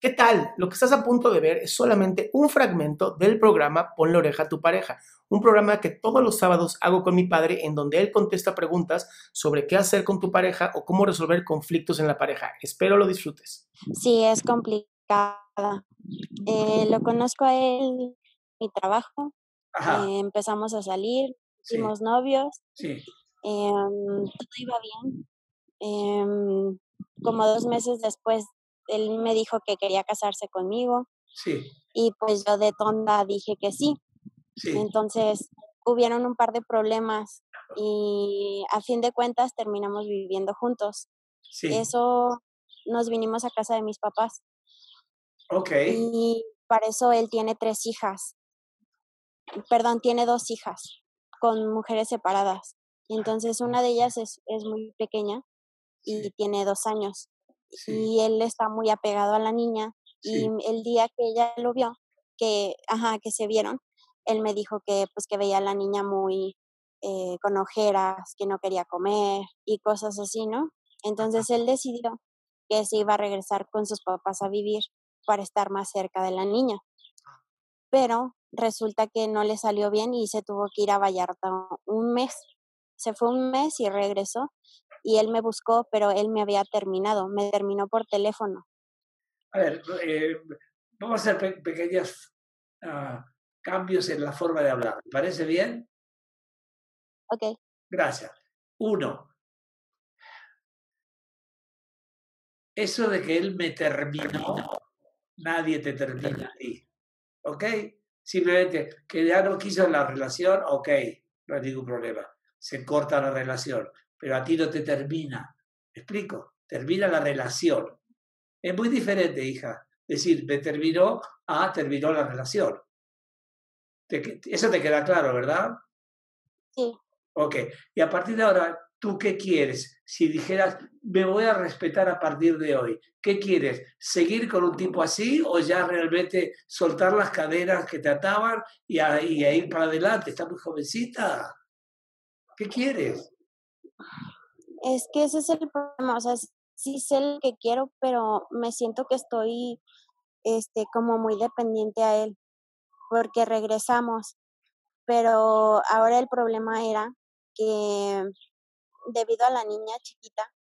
¿Qué tal? Lo que estás a punto de ver es solamente un fragmento del programa Pon la oreja a tu pareja, un programa que todos los sábados hago con mi padre en donde él contesta preguntas sobre qué hacer con tu pareja o cómo resolver conflictos en la pareja. Espero lo disfrutes. Sí, es complicada. Eh, lo conozco a él, mi trabajo. Eh, empezamos a salir, fuimos novios. Sí. Em, todo iba bien. Em, como dos meses después, él me dijo que quería casarse conmigo. Sí. Y pues yo de tonda dije que sí. Sí. Entonces hubieron un par de problemas y a fin de cuentas terminamos viviendo juntos. Sí. Eso nos vinimos a casa de mis papás Ok. y para eso él tiene tres hijas. Perdón, tiene dos hijas con mujeres separadas. Entonces una de ellas es, es muy pequeña y tiene dos años. Sí. Y él está muy apegado a la niña y el día que ella lo vio, que, ajá, que se vieron, él me dijo que pues que veía a la niña muy eh, con ojeras, que no quería comer y cosas así, ¿no? Entonces él decidió que se iba a regresar con sus papás a vivir para estar más cerca de la niña. Pero resulta que no le salió bien y se tuvo que ir a Vallarta un mes. Se fue un mes y regresó y él me buscó, pero él me había terminado, me terminó por teléfono. A ver, eh, vamos a hacer pe- pequeños ah, cambios en la forma de hablar. ¿Me parece bien? Ok, Gracias. Uno, eso de que él me terminó, nadie te termina a ti. ¿Ok? Simplemente que ya no quiso la relación, ok, no hay ningún problema. Se corta la relación, pero a ti no te termina. ¿Me explico? Termina la relación. Es muy diferente, hija. Decir, me terminó a terminó la relación. Te eso te queda claro, ¿verdad? sí. Ok, y a partir de ahora, ¿tú qué quieres? Si dijeras, me voy a respetar a partir de hoy, ¿qué quieres? ¿Seguir con un tipo así o ya realmente soltar las cadenas que te ataban y a, y a ir para adelante? ¿Estás muy jovencita? ¿Qué quieres? Es que ese es el problema, o sea, sí sé lo que quiero, pero me siento que estoy, este, como muy dependiente a él, porque regresamos, pero ahora el problema era que debido a la niña chiquita,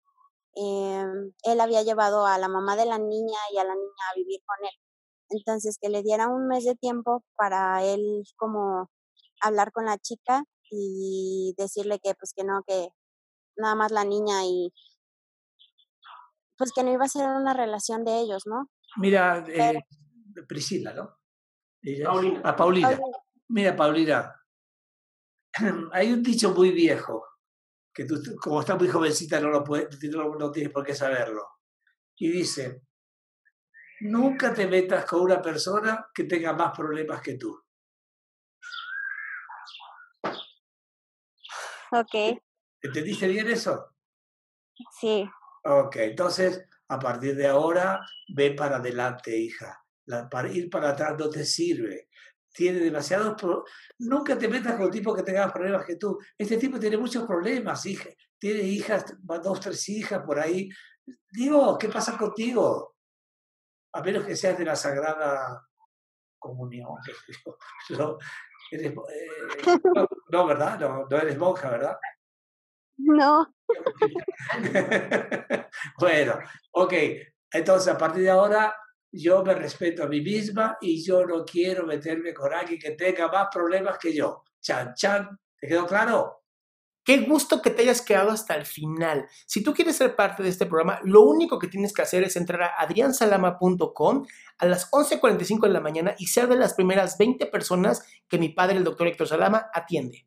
em, él había llevado a la mamá de la niña y a la niña a vivir con él. Entonces, que le diera un mes de tiempo para él como hablar con la chica y decirle que pues que no, que nada más la niña y pues que no iba a ser una relación de ellos, ¿no? Mira, Pero- eh, Priscila, ¿no? Ella- Paulina. A Paulina. Paulina. Mira, Paulina, hay un dicho muy viejo, que tú, como estás muy jovencita no, lo puedes, no, no tienes por qué saberlo. Y dice, nunca te metas con una persona que tenga más problemas que tú. Ok, ¿Entendiste bien eso? sí, Ok, entonces, a partir de ahora, ve para adelante, hija. La- para ir para atrás no te sirve. Tiene demasiados problemas. Nunca te metas con un tipo que tenga más problemas que tú. Este tipo tiene muchos problemas, hija. Tiene hijas, dos, tres hijas por ahí. Digo, ¿qué pasa contigo? A menos que seas de la Sagrada Comunión. No, eres, eh, no, no, ¿verdad? No, no eres monja, ¿verdad? No. bueno, ok. Entonces, a partir de ahora, yo me respeto a mí misma y yo no quiero meterme con alguien que tenga más problemas que yo. Chan, chan. ¿Te quedó claro? Qué gusto que te hayas quedado hasta el final. Si tú quieres ser parte de este programa, lo único que tienes que hacer es entrar a adriansalama.com a las 11.45 de la mañana y ser de las primeras 20 personas que mi padre, el doctor Héctor Salama, atiende.